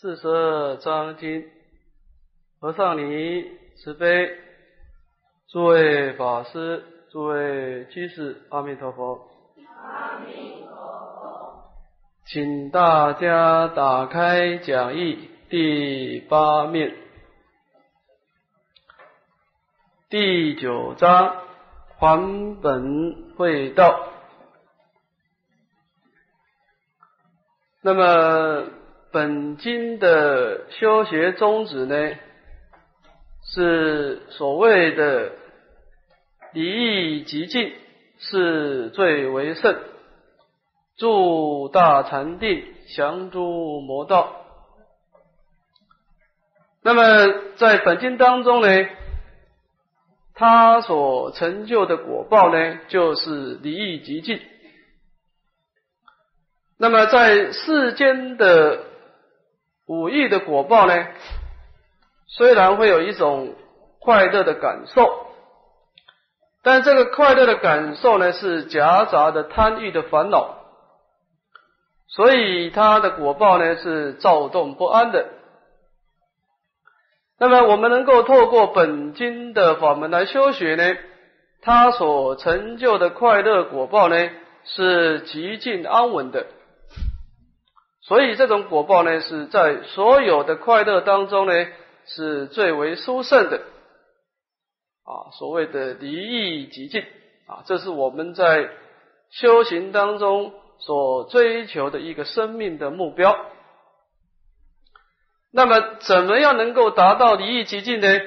四十二章经，和尚尼慈悲，诸位法师，诸位居士，阿弥陀佛。阿弥陀佛。请大家打开讲义第八面，第九章还本会道。那么。本经的修学宗旨呢，是所谓的离义极尽，是最为胜，助大禅定，降诸魔道。那么在本经当中呢，他所成就的果报呢，就是离义极尽。那么在世间的五欲的果报呢，虽然会有一种快乐的感受，但这个快乐的感受呢，是夹杂的贪欲的烦恼，所以它的果报呢是躁动不安的。那么我们能够透过本经的法门来修学呢，它所成就的快乐果报呢，是极尽安稳的。所以这种果报呢，是在所有的快乐当中呢，是最为殊胜的啊。所谓的离异极尽啊，这是我们在修行当中所追求的一个生命的目标。那么，怎么样能够达到离异极尽呢？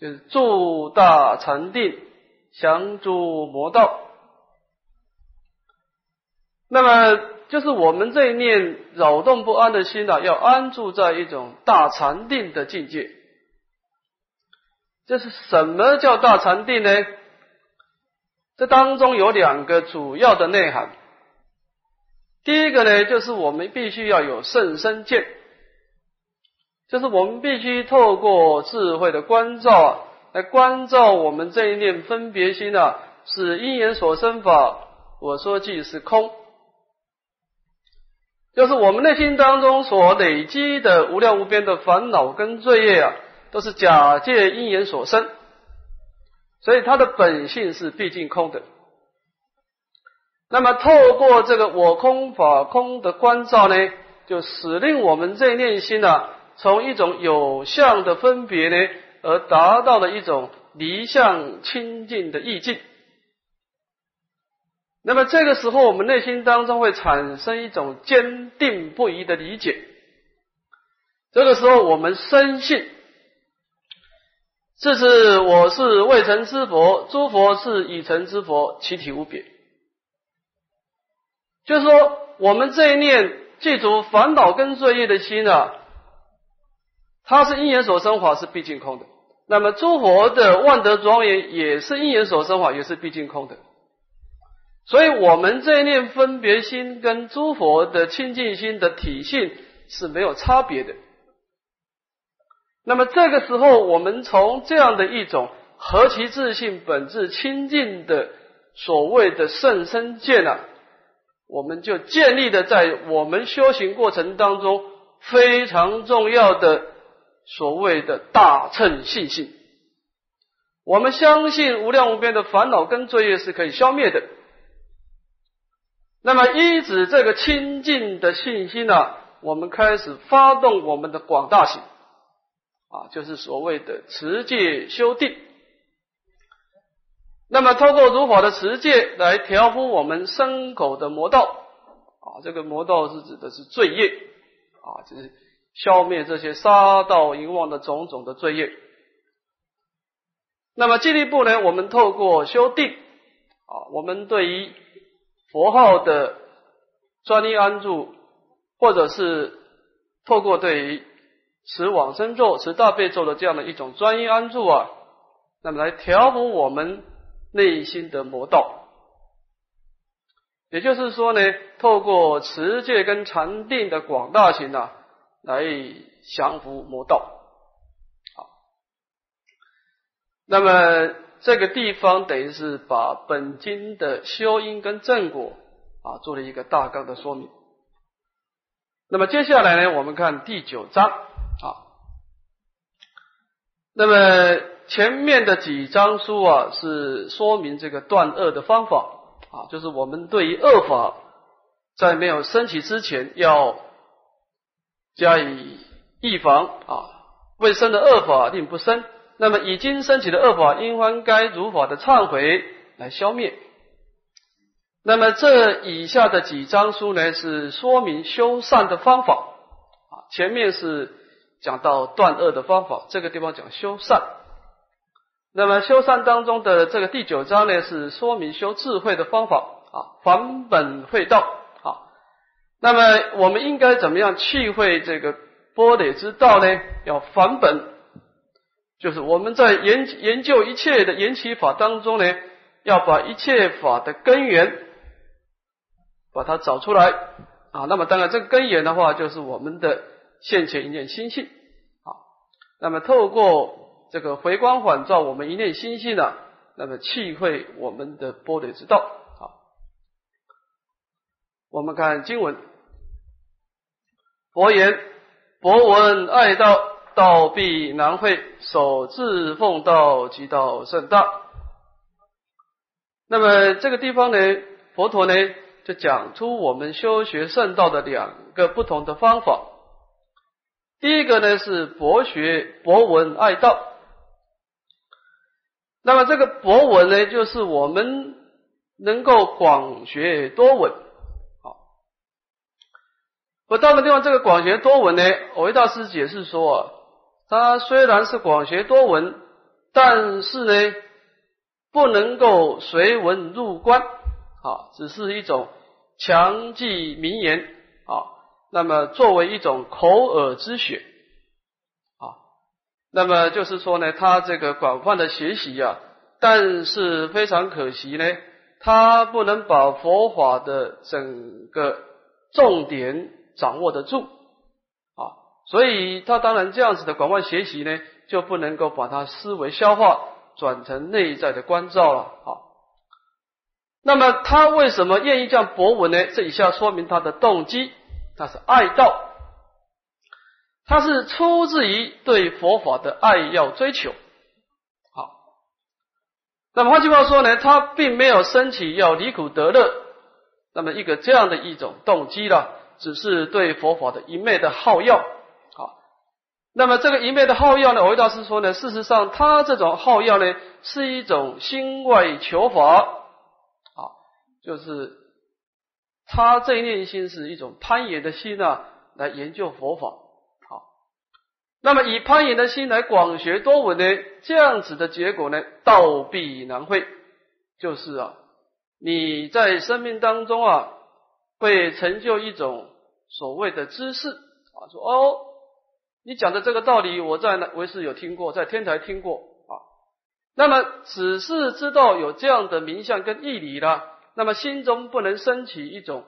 就是住大禅定，降诸魔道。那么。就是我们这一念扰动不安的心啊，要安住在一种大禅定的境界。这是什么叫大禅定呢？这当中有两个主要的内涵。第一个呢，就是我们必须要有甚深见，就是我们必须透过智慧的关照啊，来关照我们这一念分别心啊，是因缘所生法，我说即是空。就是我们内心当中所累积的无量无边的烦恼跟罪业啊，都是假借因缘所生，所以它的本性是毕竟空的。那么透过这个我空法空的关照呢，就使令我们这念心啊，从一种有相的分别呢，而达到了一种离相清净的意境。那么这个时候，我们内心当中会产生一种坚定不移的理解。这个时候，我们深信，这是我是未成之佛，诸佛是已成之佛，其体无别。就是说，我们这一念记住烦恼跟罪业的心啊，它是因缘所生法，是毕竟空的。那么诸佛的万德庄严，也是因缘所生法，也是毕竟空的。所以，我们这一念分别心跟诸佛的清净心的体性是没有差别的。那么，这个时候，我们从这样的一种何其自信、本质清净的所谓的圣身见啊，我们就建立的在我们修行过程当中非常重要的所谓的大乘信心。我们相信无量无边的烦恼跟罪业是可以消灭的。那么依止这个清净的信心呢，我们开始发动我们的广大行啊，就是所谓的持戒修定。那么通过如法的持戒来调伏我们身口的魔道啊，这个魔道是指的是罪业啊，就是消灭这些杀盗淫妄的种种的罪业。那么进一步呢，我们透过修定啊，我们对于佛号的专一安住，或者是透过对于持往生咒、持大悲咒的这样的一种专一安住啊，那么来调伏我们内心的魔道。也就是说呢，透过持戒跟禅定的广大行啊，来降服魔道。好，那么。这个地方等于是把本经的修因跟正果啊做了一个大纲的说明。那么接下来呢，我们看第九章啊。那么前面的几章书啊，是说明这个断恶的方法啊，就是我们对于恶法在没有升起之前要加以预防啊，未生的恶法令不生。那么已经升起的恶法，应当该如法的忏悔来消灭。那么这以下的几章书呢，是说明修善的方法啊。前面是讲到断恶的方法，这个地方讲修善。那么修善当中的这个第九章呢，是说明修智慧的方法啊，返本会道啊。那么我们应该怎么样去会这个波雷之道呢？要返本。就是我们在研研究一切的缘起法当中呢，要把一切法的根源把它找出来啊。那么当然，这个根源的话，就是我们的现前一念心性啊。那么透过这个回光返照，我们一念心性呢，那么气会我们的波罗之道啊。我们看经文，佛言：博闻爱道。道必难会，守自奉道，即道甚大。那么这个地方呢，佛陀呢就讲出我们修学圣道的两个不同的方法。第一个呢是博学博闻爱道。那么这个博闻呢，就是我们能够广学多闻。好，我到了地方，这个广学多闻呢，我为大师解释说啊。他虽然是广学多闻，但是呢，不能够随文入观啊，只是一种强记名言啊。那么作为一种口耳之学啊，那么就是说呢，他这个广泛的学习呀，但是非常可惜呢，他不能把佛法的整个重点掌握得住。所以他当然这样子的广泛学习呢，就不能够把他思维消化转成内在的关照了。好，那么他为什么愿意这样博闻呢？这以下说明他的动机，他是爱道，他是出自于对佛法的爱要追求。好，那么换句话说呢，他并没有升起要离苦得乐，那么一个这样的一种动机了，只是对佛法的一昧的好要。那么这个一面的好药呢？韦大师说呢，事实上他这种好药呢，是一种心外求法啊，就是他这一念心是一种攀岩的心啊，来研究佛法。好，那么以攀岩的心来广学多闻呢，这样子的结果呢，道必难会，就是啊，你在生命当中啊，会成就一种所谓的知识啊，说哦。你讲的这个道理，我在呢为师有听过，在天台听过啊。那么只是知道有这样的名相跟义理了，那么心中不能升起一种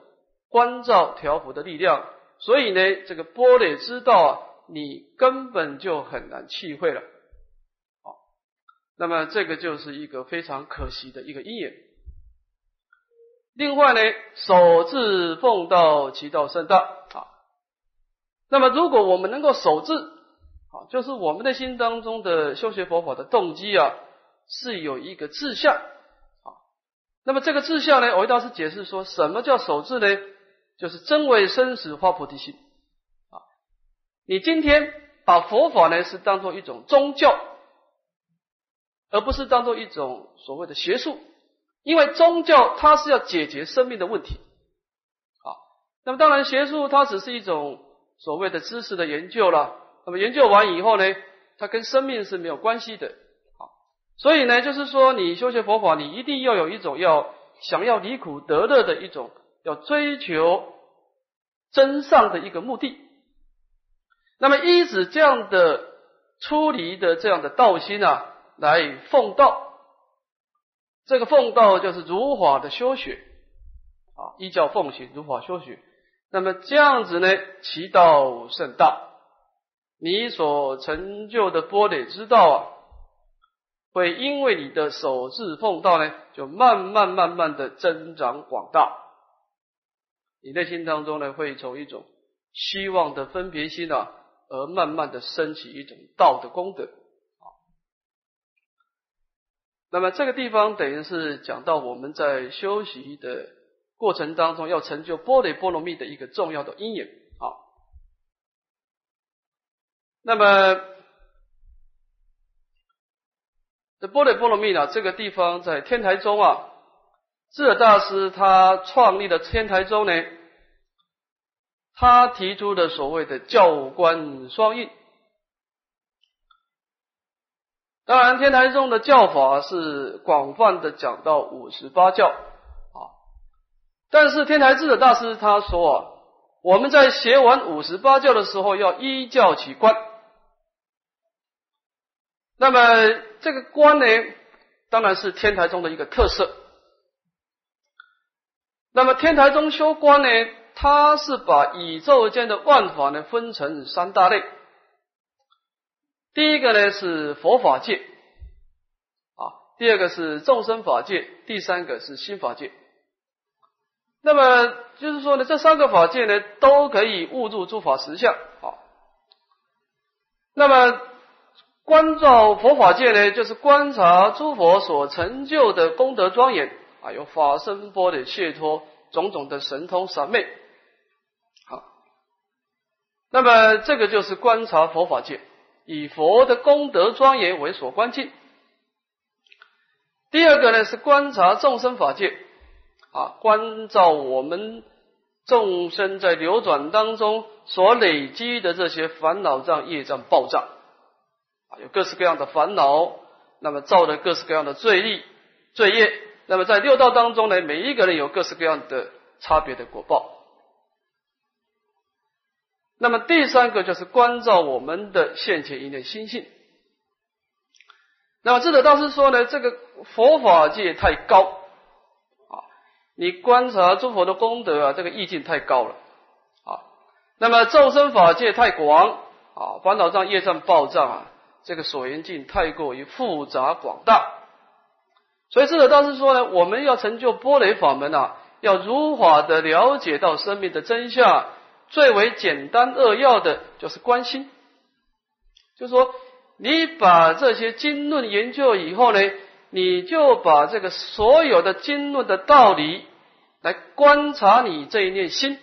关照调伏的力量，所以呢，这个波璃知道啊，你根本就很难气会了。好，那么这个就是一个非常可惜的一个因缘。另外呢，守志奉道，其道甚大啊。那么，如果我们能够守志，啊，就是我们的心当中的修学佛法的动机啊，是有一个志向，啊，那么这个志向呢，我大师解释说，什么叫守志呢？就是真为生死发菩提心，啊，你今天把佛法呢是当做一种宗教，而不是当做一种所谓的学术，因为宗教它是要解决生命的问题，啊，那么当然学术它只是一种。所谓的知识的研究了，那么研究完以后呢，它跟生命是没有关系的，好，所以呢，就是说你修学佛法，你一定要有一种要想要离苦得乐的一种，要追求真上的一个目的。那么依止这样的出离的这样的道心啊，来奉道，这个奉道就是如法的修学啊，依教奉行，如法修学。那么这样子呢，其道甚大，你所成就的波璃之道啊，会因为你的守志奉道呢，就慢慢慢慢的增长广大。你内心当中呢，会从一种希望的分别心啊，而慢慢的升起一种道的功德啊。那么这个地方等于是讲到我们在修习的过程当中，要成就波雷波罗蜜的一个重要的因缘啊。那么这波雷波罗蜜呢，这个地方在天台宗啊，智者大师他创立的天台宗呢。他提出的所谓的教官双运，当然天台宗的教法是广泛的讲到五十八教，但是天台智者大师他说啊，我们在学完五十八教的时候要依教起观，那么这个观呢，当然是天台宗的一个特色，那么天台宗修观呢？它是把宇宙间的万法呢分成三大类，第一个呢是佛法界，啊，第二个是众生法界，第三个是心法界。那么就是说呢，这三个法界呢都可以悟入诸法实相，啊。那么观照佛法界呢，就是观察诸佛所成就的功德庄严，啊，有法身波的解脱，种种的神通三昧。好那么这个就是观察佛法界，以佛的功德庄严为所观境。第二个呢是观察众生法界，啊，关照我们众生在流转当中所累积的这些烦恼障、业障、暴障，啊，有各式各样的烦恼，那么造的各式各样的罪力、罪业。那么在六道当中呢，每一个人有各式各样的差别的果报。那么第三个就是关照我们的现前一念心性。那么智者大师说呢，这个佛法界太高，你观察诸佛的功德啊，这个意境太高了啊。那么众生法界太广啊，烦恼障业障报障啊，这个所缘境太过于复杂广大。所以智者大师说呢，我们要成就波雷法门啊，要如法的了解到生命的真相。最为简单扼要的就是关心，就是说，你把这些经论研究以后呢，你就把这个所有的经论的道理来观察你这一念心。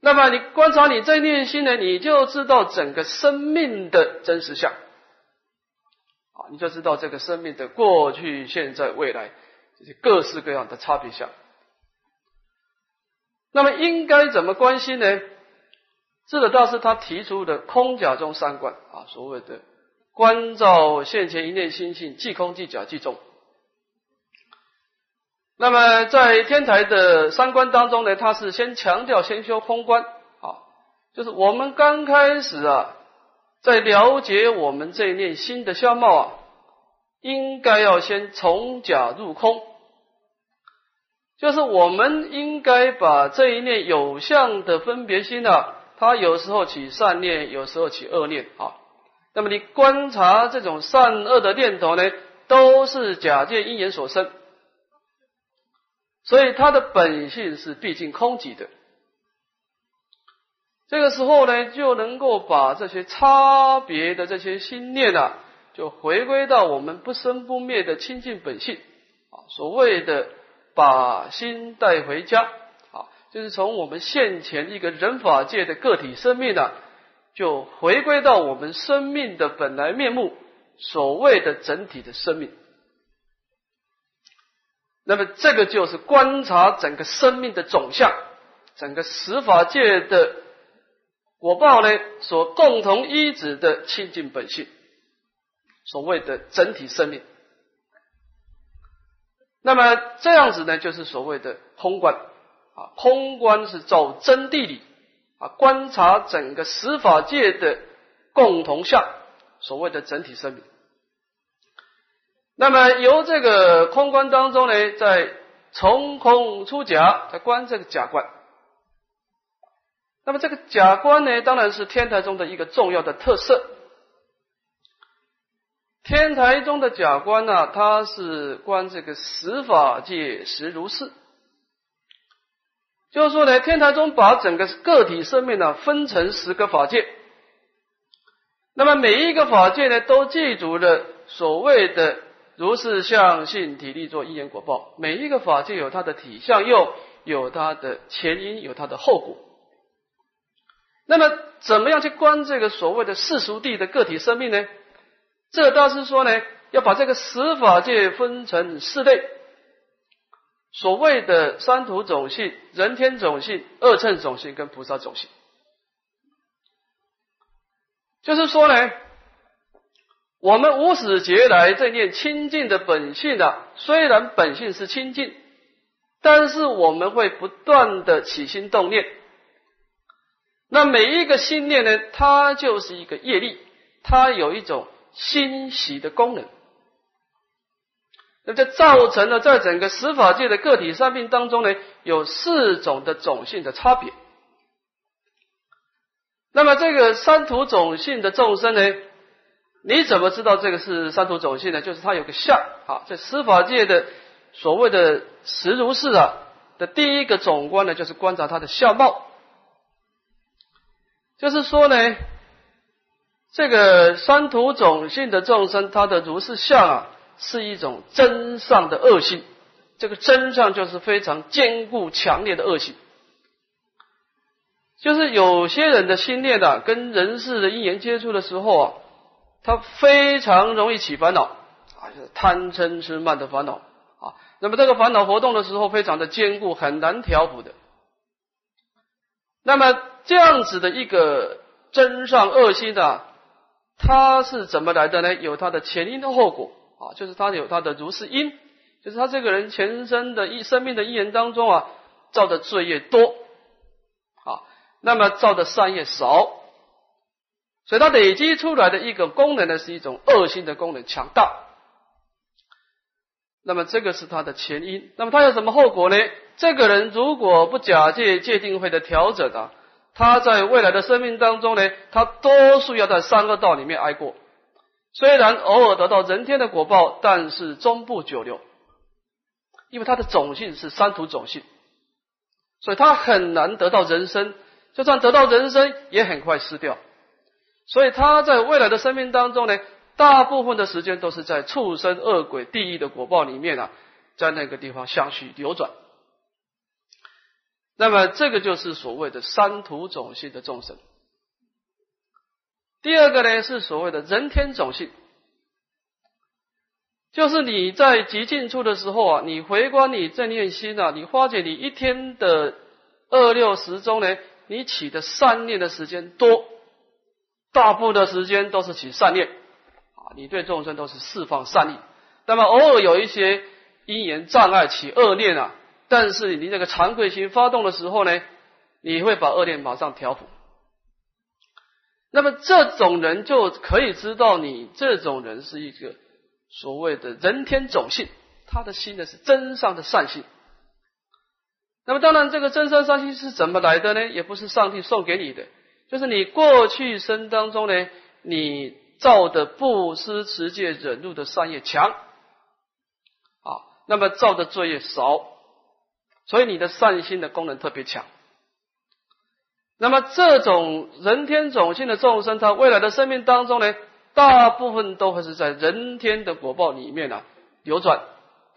那么你观察你这一念心呢，你就知道整个生命的真实相，啊，你就知道这个生命的过去、现在、未来这些各式各样的差别相。那么应该怎么关心呢？智者大师他提出的空假中三观啊，所谓的观照现前一念心性，即空即假即中。那么在天台的三观当中呢，他是先强调先修空观啊，就是我们刚开始啊，在了解我们这一念心的相貌啊，应该要先从假入空。就是我们应该把这一念有相的分别心啊，它有时候起善念，有时候起恶念啊。那么你观察这种善恶的念头呢，都是假借因缘所生，所以它的本性是毕竟空寂的。这个时候呢，就能够把这些差别的这些心念啊，就回归到我们不生不灭的清净本性啊，所谓的。把心带回家，啊，就是从我们现前一个人法界的个体生命呢，就回归到我们生命的本来面目，所谓的整体的生命。那么这个就是观察整个生命的总相，整个十法界的果报呢，所共同依止的清净本性，所谓的整体生命。那么这样子呢，就是所谓的空观啊，空观是照真谛理啊，观察整个十法界的共同相，所谓的整体生命。那么由这个空观当中呢，在从空出假，在观这个假观。那么这个假观呢，当然是天台中的一个重要的特色。天台中的假观呢，它是观这个十法界实如是。就是说呢，天台宗把整个个体生命呢分成十个法界，那么每一个法界呢都记住了所谓的如是相性体力做因缘果报，每一个法界有它的体相又，有它的前因，有它的后果。那么，怎么样去观这个所谓的世俗地的个体生命呢？这倒是说呢，要把这个十法界分成四类，所谓的三土种性、人天种性、二乘种性跟菩萨种性，就是说呢，我们无始劫来这念清净的本性啊，虽然本性是清净，但是我们会不断的起心动念。那每一个心念呢，它就是一个业力，它有一种欣喜的功能，那这造成了在整个十法界的个体生命当中呢，有四种的种性的差别。那么这个三土种性的众生呢，你怎么知道这个是三土种性呢？就是它有个相啊，在十法界的所谓的实如是啊的第一个总观呢，就是观察它的相貌。就是说呢，这个三土种性的众生，他的如是相啊，是一种真上的恶性。这个真相就是非常坚固强烈的恶性。就是有些人的心念啊，跟人世的因缘接触的时候啊，他非常容易起烦恼啊，就是贪嗔痴慢的烦恼啊。那么这个烦恼活动的时候，非常的坚固，很难调伏的。那么。这样子的一个真上恶心的，它是怎么来的呢？有它的前因的后果啊，就是他有他的如是因，就是他这个人前生的一生命的因缘当中啊，造的罪业多啊，那么造的善业少，所以他累积出来的一个功能呢，是一种恶性的功能强大。那么这个是他的前因，那么他有什么后果呢？这个人如果不假借界定会的调整啊。他在未来的生命当中呢，他多数要在三恶道里面挨过。虽然偶尔得到人天的果报，但是终不久留，因为他的种性是三土种性，所以他很难得到人生。就算得到人生，也很快失掉。所以他在未来的生命当中呢，大部分的时间都是在畜生、恶鬼、地狱的果报里面啊，在那个地方相续流转。那么这个就是所谓的三土种性的众生。第二个呢是所谓的人天种性，就是你在极尽处的时候啊，你回观你正念心啊，你发觉你一天的二六时中呢，你起的善念的时间多，大部分的时间都是起善念啊，你对众生都是释放善意。那么偶尔有一些因缘障碍起恶念啊。但是你这个惭愧心发动的时候呢，你会把恶念马上调伏。那么这种人就可以知道，你这种人是一个所谓的人天种性，他的心呢是真上的善心。那么当然，这个真善善心是怎么来的呢？也不是上帝送给你的，就是你过去生当中呢，你造的布施、持戒、忍辱的善业强啊，那么造的罪业少。所以你的善心的功能特别强。那么这种人天种性的众生，他未来的生命当中呢，大部分都会是在人天的果报里面呢流转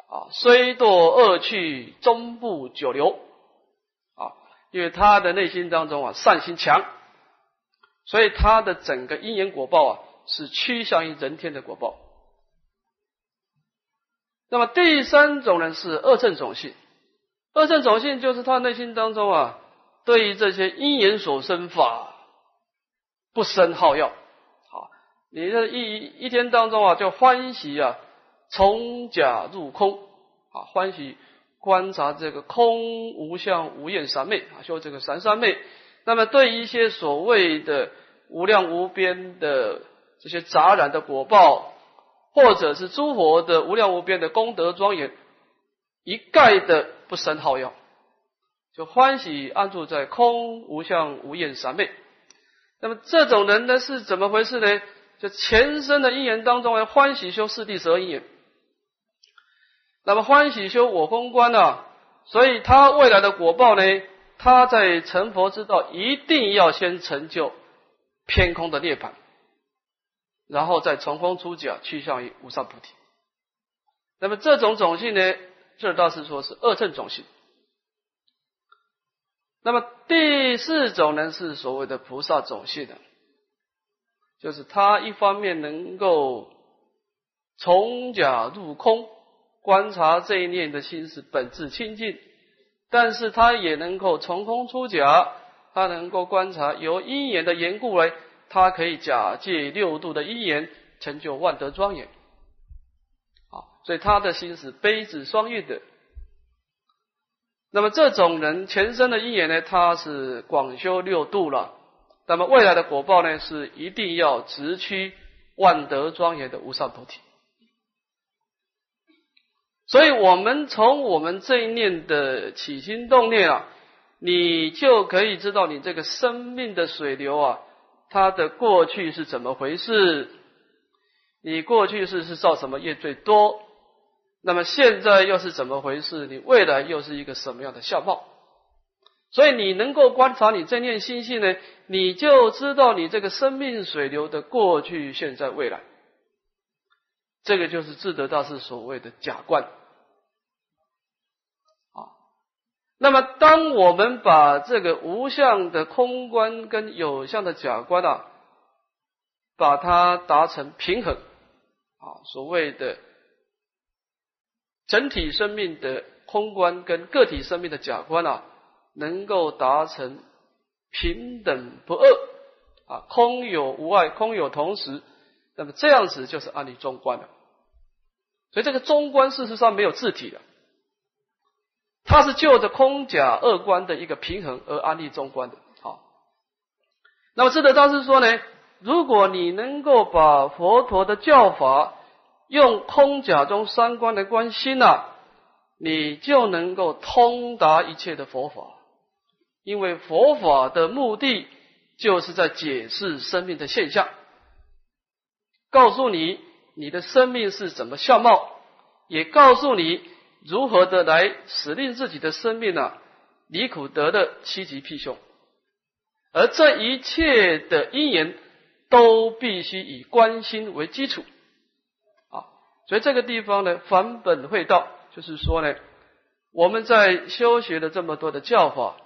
啊，虽堕恶趣，终不久留啊，因为他的内心当中啊善心强，所以他的整个因缘果报啊是趋向于人天的果报。那么第三种呢是恶正种性。二圣种性就是他内心当中啊，对于这些因缘所生法不生好药。好，你这一一天当中啊，就欢喜啊，从假入空啊，欢喜观察这个空无相无厌三昧啊，修这个三三昧。那么对于一些所谓的无量无边的这些杂染的果报，或者是诸佛的无量无边的功德庄严。一概的不生好药，就欢喜安住在空无相无厌三昧。那么这种人呢是怎么回事呢？就前生的因缘当中呢，欢喜修四谛十二因缘，那么欢喜修我空观啊，所以他未来的果报呢，他在成佛之道，一定要先成就偏空的涅槃，然后再从空出假，趋向于无上菩提。那么这种种性呢，这倒是说是二乘种性。那么第四种呢，是所谓的菩萨种性的，就是他一方面能够从假入空，观察这一念的心是本质清净。但是他也能够从空出假，他能够观察由因缘的缘故来，他可以假借六度的因缘成就万德庄严。啊，所以他的心是悲智双运的。那么这种人前生的因缘呢，他是广修六度了，那么未来的果报呢，是一定要直趋万德庄严的无上菩提。所以，我们从我们这一念的起心动念啊，你就可以知道你这个生命的水流啊，它的过去是怎么回事？你过去是是造什么业最多？那么现在又是怎么回事？你未来又是一个什么样的相貌？所以，你能够观察你这念心性呢，你就知道你这个生命水流的过去、现在、未来。这个就是智德大师所谓的假观。啊那么，当我们把这个无相的空观跟有相的假观啊，把它达成平衡啊，所谓的整体生命的空观跟个体生命的假观啊，能够达成平等不二啊，空有无碍，空有同时，那么这样子就是安立中观了。所以，这个中观事实上没有字体的。它是就着空假二观的一个平衡而安立中观的。好，那么智德大师说呢，如果你能够把佛陀的教法用空假中三观的观心呐，你就能够通达一切的佛法。因为佛法的目的就是在解释生命的现象，告诉你你的生命是怎么相貌，也告诉你。如何的来使令自己的生命呢？离苦得的七级辟凶，而这一切的因缘都必须以观心为基础！所以这个地方呢，返本会道，就是说呢，我们在修学的这么多的教法，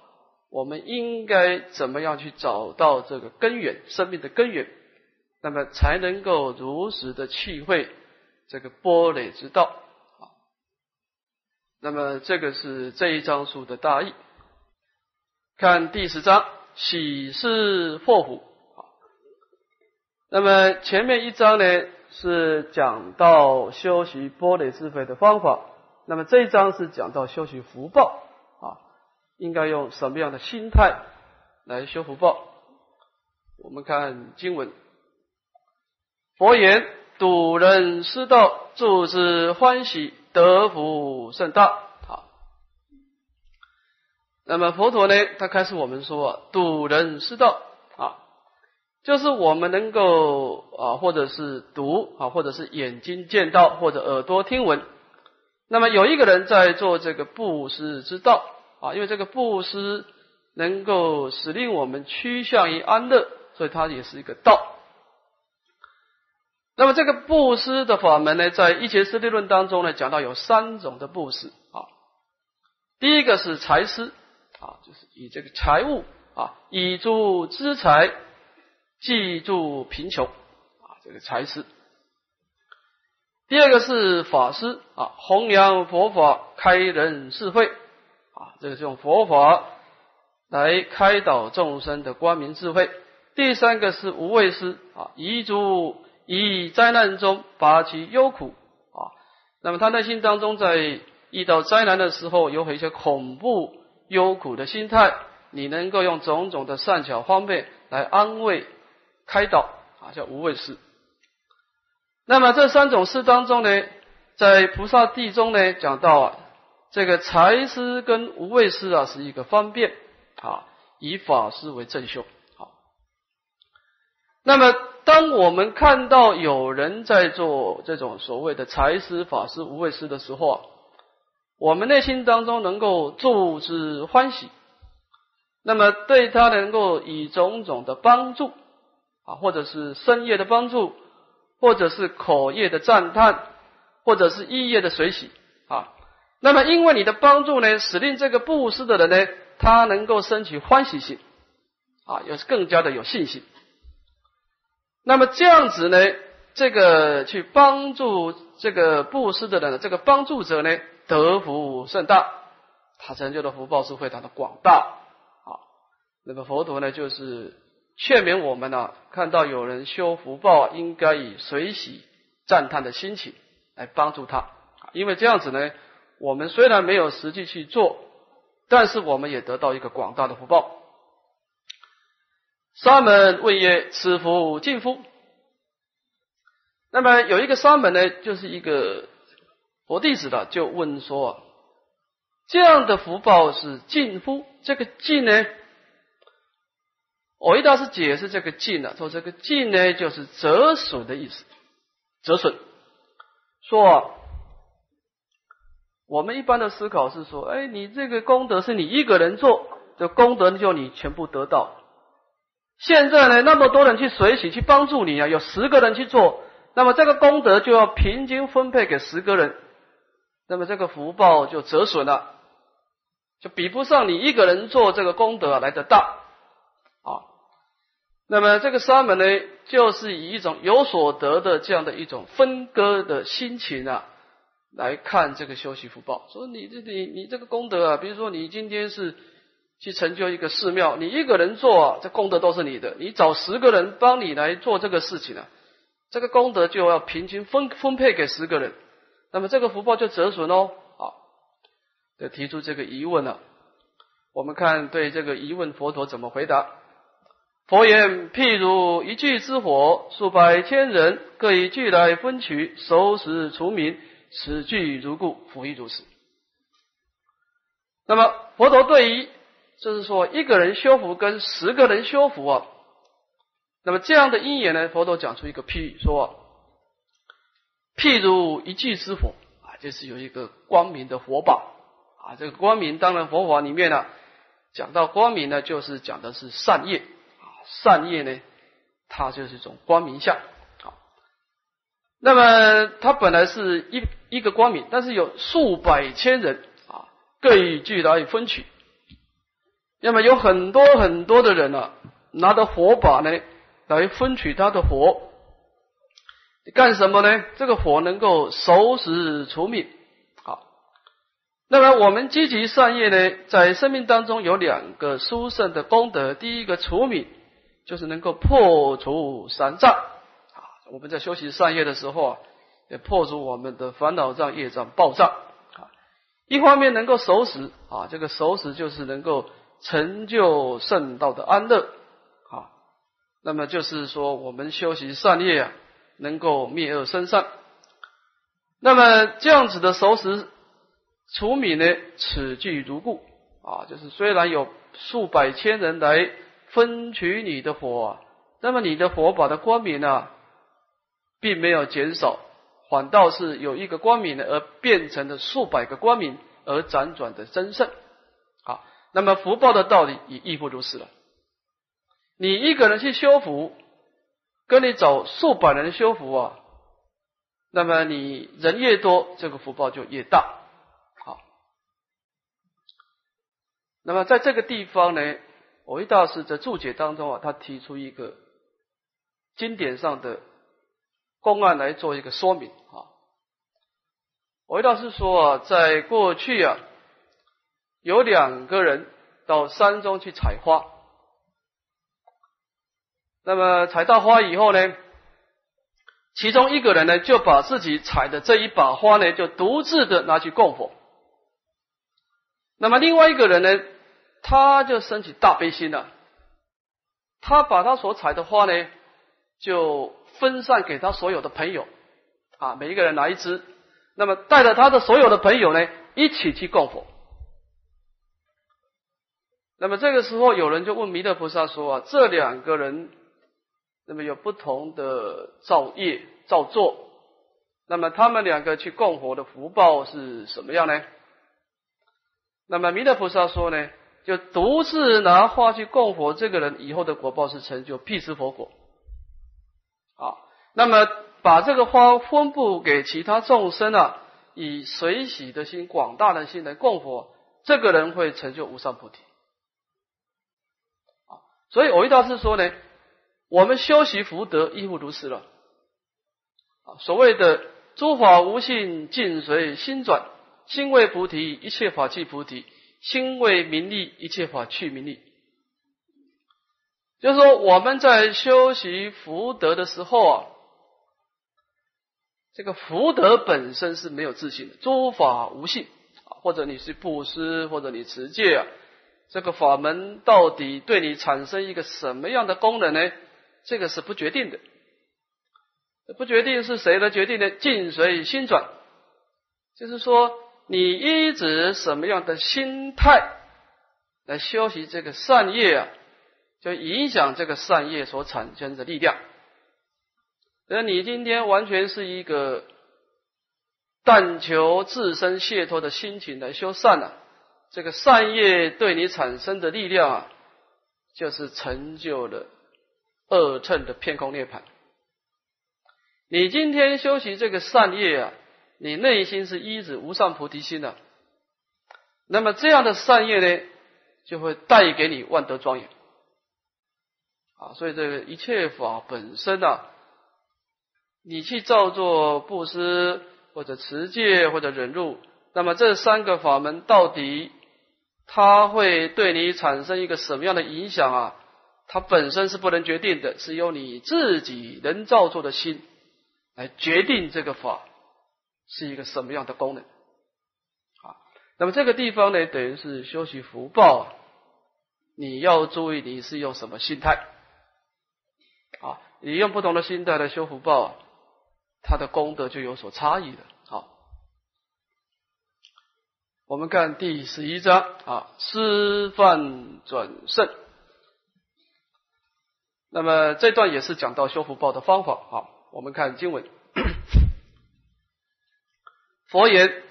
我们应该怎么样去找到这个根源，生命的根源，那么才能够如实的体会这个波雷之道啊。那么这个是这一章书的大意。看第十章喜事祸福。那么前面一章呢是讲到修习波雷智慧的方法，那么这一章是讲到修习福报啊，应该用什么样的心态来修福报？我们看经文，佛言：睹人失道，助之欢喜。得福甚大，好。那么佛陀呢？他开始我们说啊，睹人是道，就是我们能够啊，或者是读啊，或者是眼睛见到，或者耳朵听闻。那么有一个人在做这个布施之道啊，因为这个布施能够使令我们趋向于安乐，所以它也是一个道。那么这个布施的法门呢，在一切施利论当中呢，讲到有三种的布施啊。第一个是财施啊，就是以这个财物啊，以助资财，济助贫穷啊，这个财师。第二个是法师啊，弘扬佛法，开人智慧啊，这个是用佛法来开导众生的光明智慧。第三个是无畏师啊，以助。以灾难中拔其忧苦啊，那么他内心当中在遇到灾难的时候，有一些恐怖忧苦的心态，你能够用种种的善巧方便来安慰、开导啊，叫无畏师。那么这三种施当中呢，在菩萨地中呢讲到啊，这个财施跟无畏师啊是一个方便啊，以法施为正修好。那么。当我们看到有人在做这种所谓的财师、法师、无畏师的时候啊，我们内心当中能够助之欢喜，那么对他能够以种种的帮助啊，或者是深夜的帮助，或者是口业的赞叹，或者是意业的随喜啊。那么因为你的帮助呢，使令这个布施的人呢，他能够升起欢喜心啊，也是更加的有信心。那么这样子呢，这个去帮助这个布施的人，这个帮助者呢，德福甚大，他成就的福报是非常的广大啊。那么佛陀呢，就是劝勉我们呢，看到有人修福报，应该以随喜赞叹的心情来帮助他，因为这样子呢，我们虽然没有实际去做，但是我们也得到一个广大的福报。沙门问曰：“此福尽乎？”那么有一个沙门呢，就是一个佛弟子的，就问说：“这样的福报是尽乎？这个尽呢？”我一大师解释这个尽呢，说这个尽呢就是折损的意思，折损。说我们一般的思考是说，哎，你这个功德是你一个人做，这功德就你全部得到。现在呢，那么多人去随喜去帮助你啊，有十个人去做，那么这个功德就要平均分配给十个人，那么这个福报就折损了，就比不上你一个人做这个功德来的大。啊那么这个沙门呢，就是以一种有所得的这样的一种分割的心情啊，来看这个修习福报。说你这你你这个功德啊，比如说你今天是去成就一个寺庙，你一个人做啊，这功德都是你的。你找十个人帮你来做这个事情啊，这个功德就要平均分分配给十个人，那么这个福报就折损哦。好，就提出这个疑问了。我们看对这个疑问，佛陀怎么回答？佛言：譬如一炬之火，数百千人各以炬来分取，收拾除名，此炬如故，福亦如此。那么佛陀对于就是说一个人修福跟十个人修福啊，那么这样的因缘呢，佛陀讲出一个譬喻，说譬如一炬之火啊，就是有一个光明的火把啊，这个光明当然佛法里面呢讲到光明呢，就是讲的是善业。善业呢，它就是一种光明相啊。那么它本来是一一个光明，但是有数百千人啊，各以具来分取。那么有很多很多的人啊，拿着火把呢来分取他的火，干什么呢？这个火能够收拾除灭。好，那么我们积极善业呢，在生命当中有两个殊胜的功德，第一个除灭。就是能够破除三障啊！我们在修行善业的时候啊，也破除我们的烦恼障、业障、暴障啊。一方面能够守死啊，这个守死就是能够成就圣道的安乐啊。那么就是说，我们修行善业啊，能够灭恶生善。那么这样子的守死除米呢，此句如故啊，就是虽然有数百千人来。分取你的火，那么你的火把的光明呢，并没有减少，反倒是有一个光明呢，而变成了数百个光明而辗转的增盛。好，那么福报的道理也亦不如此了。你一个人去修福，跟你找数百人修福啊，那么你人越多，这个福报就越大。好，那么在这个地方呢？维大师在注解当中啊，他提出一个经典上的公案来做一个说明啊。维大师说啊，在过去啊，有两个人到山中去采花，那么采到花以后呢，其中一个人呢就把自己采的这一把花呢，就独自的拿去供佛，那么另外一个人呢。他就升起大悲心了，他把他所采的花呢，就分散给他所有的朋友，啊，每一个人拿一支，那么带着他的所有的朋友呢，一起去供佛。那么这个时候，有人就问弥勒菩萨说啊，这两个人，那么有不同的造业造作，那么他们两个去供佛的福报是什么样呢？那么弥勒菩萨说呢？就独自拿花去供佛，这个人以后的果报是成就辟支佛果。啊，那么把这个花分布给其他众生啊，以随喜的心、广大的心来供佛，这个人会成就无上菩提。啊，所以我一大师说呢，我们修习福德亦复如是了。啊，所谓的诸法无性，尽随心转；心为菩提，一切法即菩提；心为名利，一切法去名利。就是说，我们在修习福德的时候啊，这个福德本身是没有自信的，诸法无性啊，或者你是布施，或者你持戒啊，这个法门到底对你产生一个什么样的功能呢？这个是不决定的，不决定是谁来决定的？境随心转，就是说你一直什么样的心态来修习这个善业啊？就影响这个善业所产生的力量。而你今天完全是一个但求自身解脱的心情来修善了，这个善业对你产生的力量啊，就是成就了二乘的偏空涅槃。你今天修习这个善业啊，你内心是依止无上菩提心的，那么这样的善业呢，就会带给你万德庄严。啊，所以这个一切法本身啊，你去照做布施或者持戒或者忍辱，那么这三个法门到底它会对你产生一个什么样的影响啊？它本身是不能决定的，是由你自己能造作的心来决定这个法是一个什么样的功能。啊，那么这个地方呢，等于是修习福报，你要注意你是用什么心态。啊，你用不同的心态来修福报，它的功德就有所差异了。好，我们看第十一章啊，师范转胜。那么这段也是讲到修福报的方法。好，我们看经文。佛言：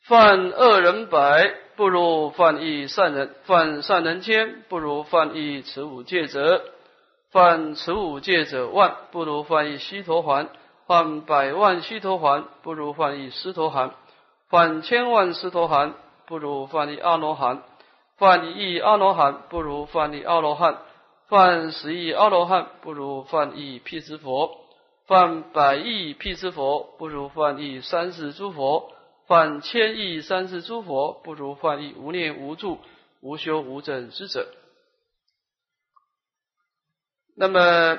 犯恶人百，不如犯一善人；犯善人千，不如犯一持五戒者。犯持五戒者万，不如犯一须陀洹；犯百万须陀洹，不如犯一狮陀含；犯千万狮陀含，不如犯一阿罗汉；犯一亿阿罗汉，不如犯一阿罗汉；犯十亿阿罗汉，不如犯一辟支佛；犯百亿辟支佛，不如犯一三世诸佛；犯千亿三世诸佛，不如犯一无念无住无修无证之者。那么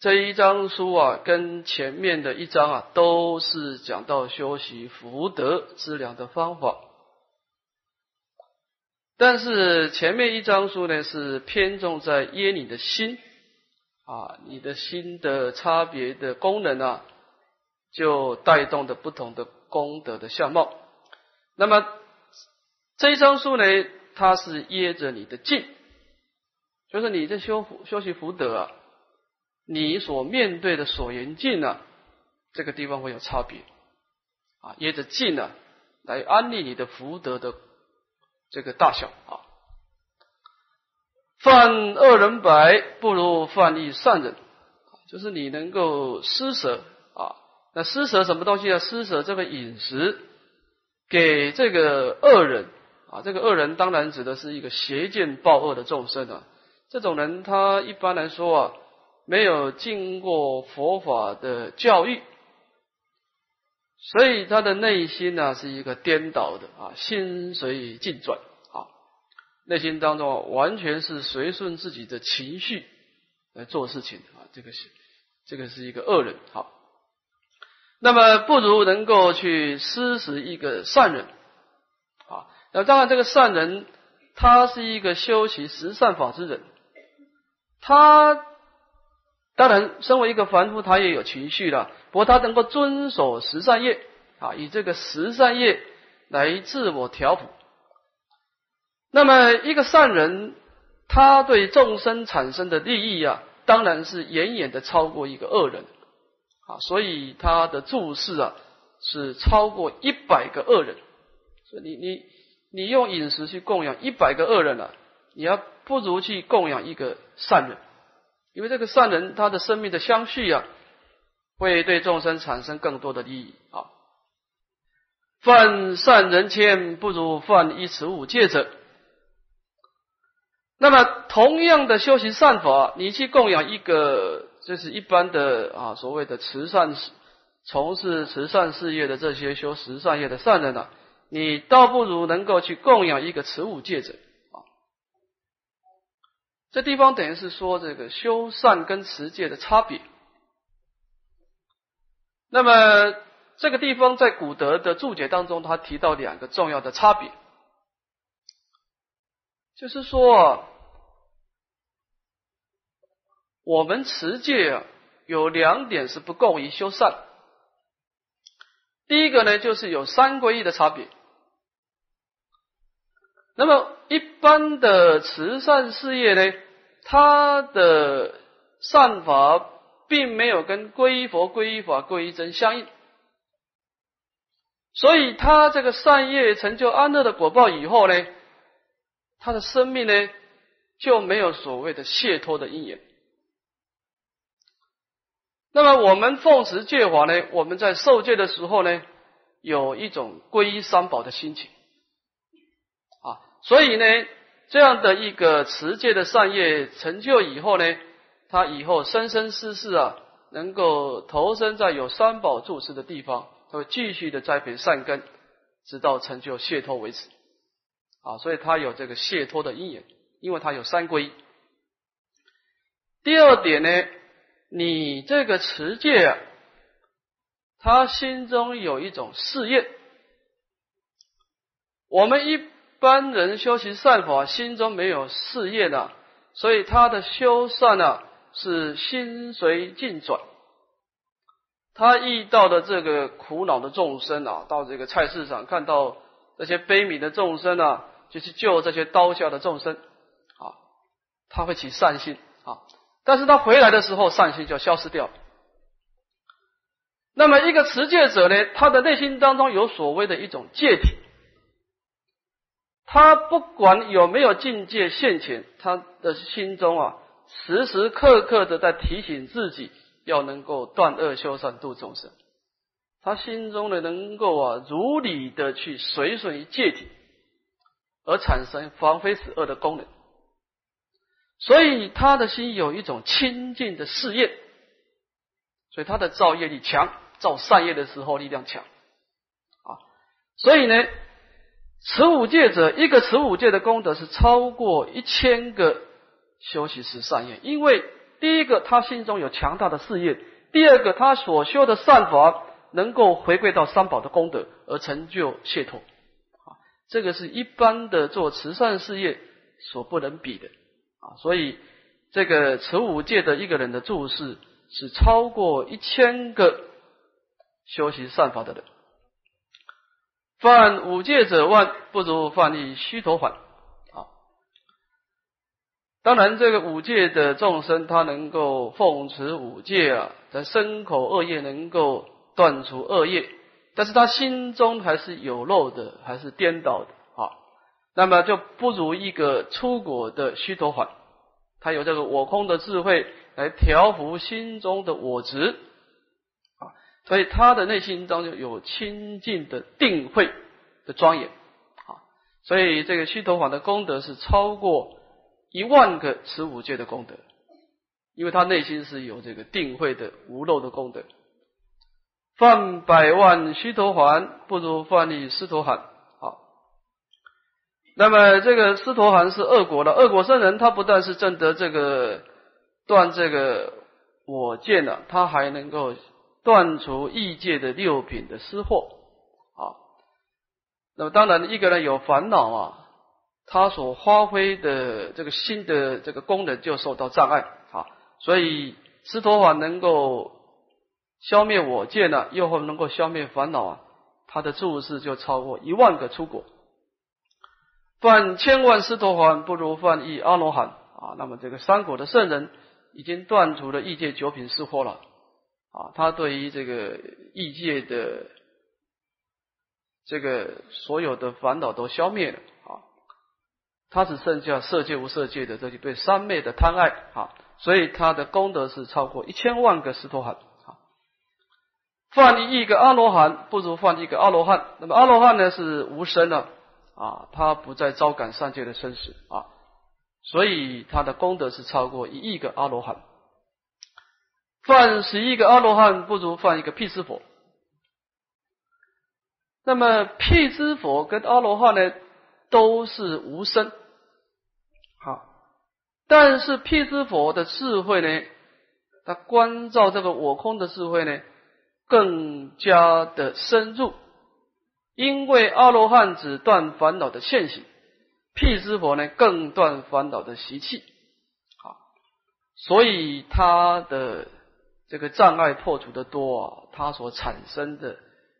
这一章书啊，跟前面的一章啊，都是讲到修习福德资粮的方法。但是前面一章书呢，是偏重在耶你的心啊，你的心的差别的功能啊，就带动的不同的功德的相貌。那么这一章书呢，它是掖着你的境。就是你在修福修习福德，你所面对的所缘境呢，这个地方会有差别啊，依着境呢来安利你的福德的这个大小啊。犯恶人白，不如犯一善人，就是你能够施舍啊。那施舍什么东西呢？施舍这个饮食给这个恶人啊，这个恶人当然指的是一个邪见暴恶的众生啊。这种人，他一般来说啊，没有经过佛法的教育，所以他的内心呢是一个颠倒的啊，心随境转，内心当中完全是随顺自己的情绪来做事情啊，这个是这个是一个恶人。好，那么不如能够去施食一个善人啊，那当然这个善人他是一个修习十善法之人。他当然，身为一个凡夫，他也有情绪了。不过他能够遵守十善业啊，以这个十善业来自我调伏。那么一个善人，他对众生产生的利益啊，当然是远远的超过一个恶人啊。所以他的注释啊，是超过一百个恶人。所以你你你用饮食去供养一百个恶人了，你要不如去供养一个善人，因为这个善人他的生命的相续啊，会对众生产生更多的利益啊。犯善人千，不如犯一此五戒者。那么，同样的修行善法，你去供养一个，就是一般的啊，所谓的慈善事、从事慈善事业的这些修慈善业的善人呢，你倒不如能够去供养一个持五戒者啊。这地方等于是说这个修善跟持戒的差别。那么，这个地方在古德的注解当中，他提到两个重要的差别，就是说。我们持戒啊，有两点是不够于修善。第一个呢，就是有三归一的差别。那么一般的慈善事业呢，它的善法并没有跟皈依佛、皈依法、皈依真相应，所以他这个善业成就安乐的果报以后呢，他的生命呢就没有所谓的解脱的因缘。那么我们奉持戒法呢？我们在受戒的时候呢，有一种皈依三宝的心情啊，所以呢，这样的一个持戒的善业成就以后呢，他以后生生世世啊，能够投身在有三宝住持的地方，他会继续的栽培善根，直到成就解脱为止啊，所以他有这个解脱的因缘，因为他有三皈。第二点呢？你这个持戒啊，他心中有一种事业。我们一般人修行善法，心中没有事业的，所以他的修善啊是心随境转。他遇到的这个苦恼的众生啊，到这个菜市场看到这些悲悯的众生啊，就去救这些刀下的众生啊，他会起善心啊。但是他回来的时候，善心就消失掉。那么一个持戒者呢，他的内心当中有所谓的一种戒体，他不管有没有境界现前，他的心中啊，时时刻刻的在提醒自己要能够断恶修善度众生。他心中呢，能够啊，如理的去随顺于戒体，而产生防非止恶的功能。所以他的心有一种清净的事业，所以他的造业力强，造善业的时候力量强啊。所以呢，持五戒者，一个持五戒的功德是超过一千个修习十善业，因为第一个他心中有强大的事业，第二个他所修的善法能够回归到三宝的功德而成就解脱啊。这个是一般的做慈善事业所不能比的。啊，所以这个持五戒的一个人的注释是超过一千个修习善法的人。犯五戒者万不如犯一虚陀洹。啊，当然这个五戒的众生，他能够奉持五戒啊，在身口恶业能够断除恶业，但是他心中还是有漏的，还是颠倒的。那么就不如一个出果的虚陀洹，他有这个我空的智慧来调伏心中的我执啊，所以他的内心当中有清净的定慧的庄严啊，所以这个虚陀洹的功德是超过一万个持五戒的功德，因为他内心是有这个定慧的无漏的功德。犯百万虚陀洹，不如犯一斯陀含。那么这个斯陀含是恶果的恶果圣人，他不但是证得这个断这个我见了，他还能够断除异界的六品的失货啊。那么当然，一个人有烦恼啊，他所发挥的这个心的这个功能就受到障碍啊。所以斯陀洹能够消灭我见了，又或能够消灭烦恼啊，他的注释就超过一万个出果。犯千万斯陀洹，不如犯一阿罗汉啊！那么这个三果的圣人已经断除了异界九品失货了啊！他对于这个异界的这个所有的烦恼都消灭了啊，他只剩下色界无色界的这些对三昧的贪爱啊，所以他的功德是超过一千万个斯陀含啊。犯一个阿罗汉不如犯一个阿罗汉，那么阿罗汉呢是无生的啊，啊他不再招感上界的生死啊，所以他的功德是超过一亿个阿罗汉。犯十亿个阿罗汉不如犯一个辟支佛。那么辟支佛跟阿罗汉呢，都是无生，好，但是辟支佛的智慧呢，他关照这个我空的智慧呢，更加的深入，因为阿罗汉只断烦恼的现行，辟支佛呢更断烦恼的习气，好，所以他的这个障碍破除的多啊，他所产生的。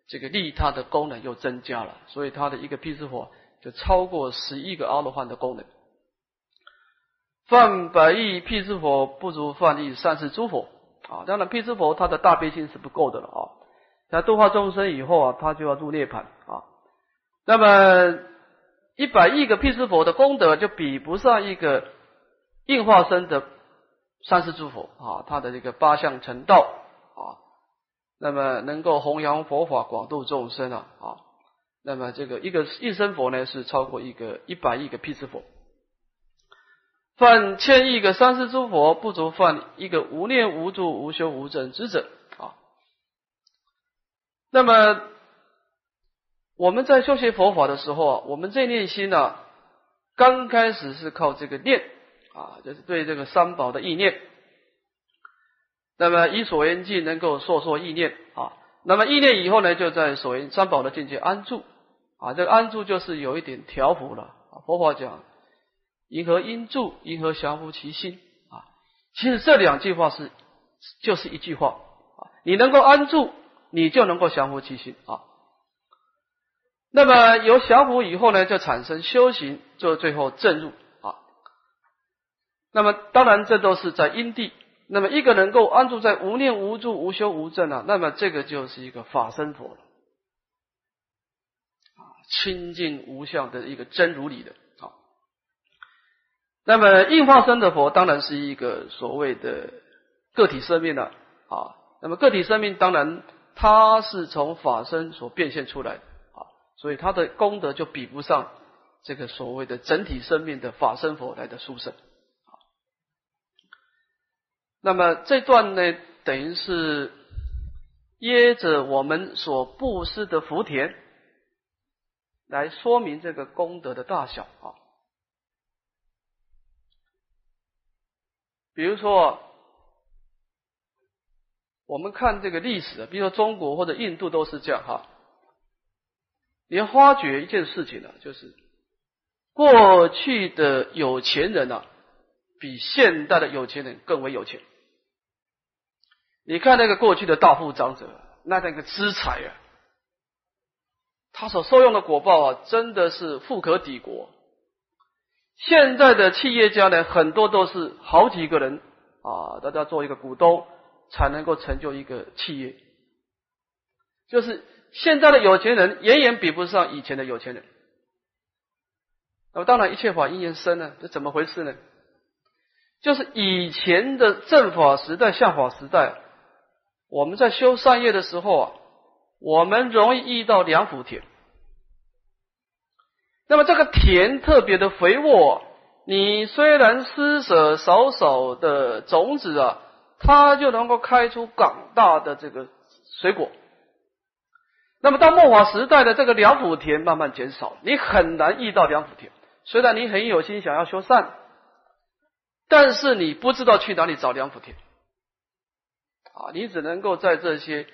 这个利他的功能又增加了，所以他的一个辟支佛就超过十一个阿罗汉的功能。犯百亿辟支佛不如犯亿善世诸佛啊！当然，辟支佛他的大悲心是不够的了啊。在度化众生以后啊，他就要入涅盘啊。那么一百亿个辟支佛的功德就比不上一个应化身的三世诸佛啊，他的这个八相成道啊。那么能够弘扬佛法，广度众生啊啊！那么这个一个一生佛呢，是超过一个一百亿个辟支佛，犯千亿个三世诸佛，不足犯一个无念无住无修无证之者。那么我们在修学佛法的时候啊，我们这念心呢，刚开始是靠这个念啊，就是对这个三宝的意念。那么以所缘境能够烁烁意念啊，那么意念以后呢，就在所缘三宝的境界安住啊，这个安住就是有一点调伏了啊。佛法讲，银河因住，银河降伏其心啊。其实这两句话是就是一句话啊，你能够安住，你就能够降伏其心啊。那么有降伏以后呢，就产生修行，就最后证入啊。那么当然这都是在因地。那么一个能够安住在无念无住无修无证啊，那么这个就是一个法身佛了啊，清净无相的一个真如理的啊。那么应化身的佛当然是一个所谓的个体生命了啊。那么个体生命当然它是从法身所变现出来的啊，所以它的功德就比不上这个所谓的整体生命的法身佛来的殊胜。那么这段呢，等于是掖着我们所布施的福田，来说明这个功德的大小啊。比如说，我们看这个历史啊，比如说中国或者印度都是这样哈。你要发觉一件事情呢，就是过去的有钱人啊，比现代的有钱人更为有钱。你看那个过去的大富长者，那那个资财啊，他所受用的果报啊，真的是富可敌国。现在的企业家呢，很多都是好几个人啊，大家做一个股东，才能够成就一个企业。就是现在的有钱人，远远比不上以前的有钱人。那么当然，一切法因缘生呢，这怎么回事呢？就是以前的正法时代、下法时代。我们在修善业的时候啊，我们容易遇到良福田。那么这个田特别的肥沃，你虽然施舍少少的种子啊，它就能够开出广大的这个水果。那么到末法时代的这个良福田慢慢减少，你很难遇到良福田。虽然你很有心想要修善，但是你不知道去哪里找良福田。啊，你只能够在这些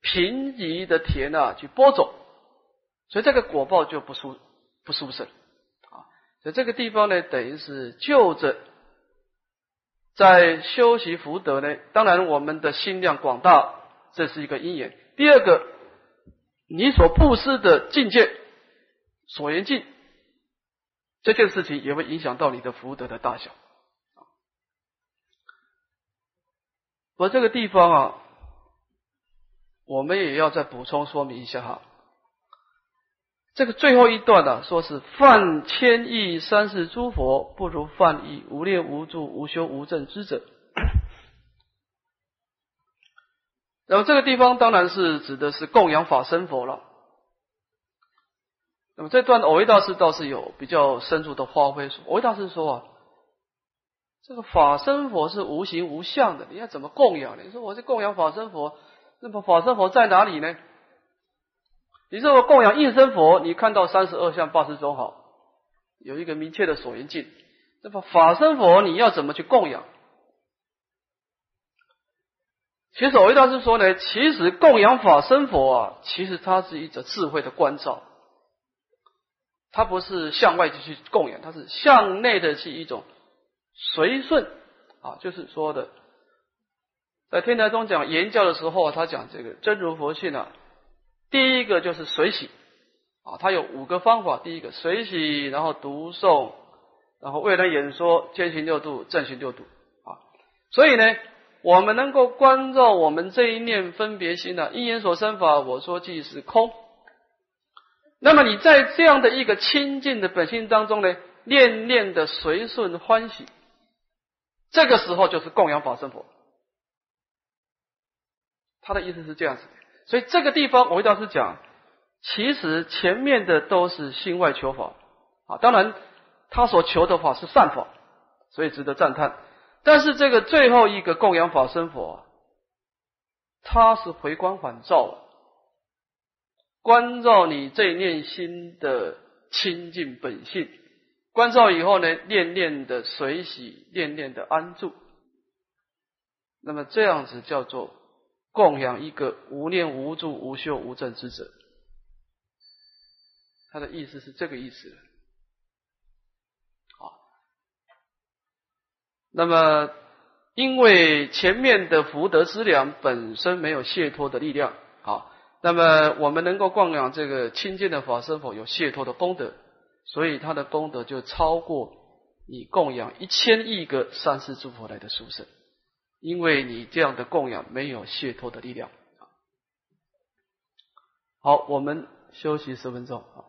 贫瘠的田啊去播种，所以这个果报就不殊不殊胜啊。所以这个地方呢，等于是就着在修习福德呢。当然，我们的心量广大，这是一个因缘。第二个，你所布施的境界所缘境，这件事情也会影响到你的福德的大小。我这个地方啊，我们也要再补充说明一下哈。这个最后一段呢，说是犯千亿三世诸佛，不如犯以无念无住无修无证之者。然后这个地方当然是指的是供养法身佛了。那么这段偶一大师倒是有比较深入的发挥。偶一大师说啊，这个法身佛是无形无相的，你要怎么供养呢？你说我是供养法身佛，那么法身佛在哪里呢？你说我供养应身佛，你看到三十二相八十种好，有一个明确的所缘境。那么法身佛你要怎么去供养？其实，我一大师说呢，其实供养法身佛啊，其实它是一种智慧的关照，它不是向外去供养，它是向内的是一种随顺啊，就是说的，在天台中讲言教的时候，他讲这个真如佛性啊，第一个就是随喜啊，它有五个方法，第一个随喜，然后读诵，然后为人演说，兼行六度，正行六度啊，所以呢。我们能够关照我们这一念分别心呢？因缘所生法，我说即是空。那么你在这样的一个清净的本性当中呢，念念的随顺欢喜，这个时候就是供养法身佛。他的意思是这样子的，所以这个地方我为大师讲，其实前面的都是心外求法啊，当然他所求的法是善法，所以值得赞叹。但是这个最后一个供养法身佛，他是回光返照，关照你这念心的清净本性，关照以后呢，念念的随喜，念念的安住，那么这样子叫做供养一个无念无住无修无证之者，他的意思是这个意思。好。那么，因为前面的福德资粮本身没有解脱的力量，好，那么我们能够供养这个清净的法身佛有解脱的功德，所以他的功德就超过你供养一千亿个三世诸佛来的殊胜，因为你这样的供养没有解脱的力量。好，我们休息十分钟啊。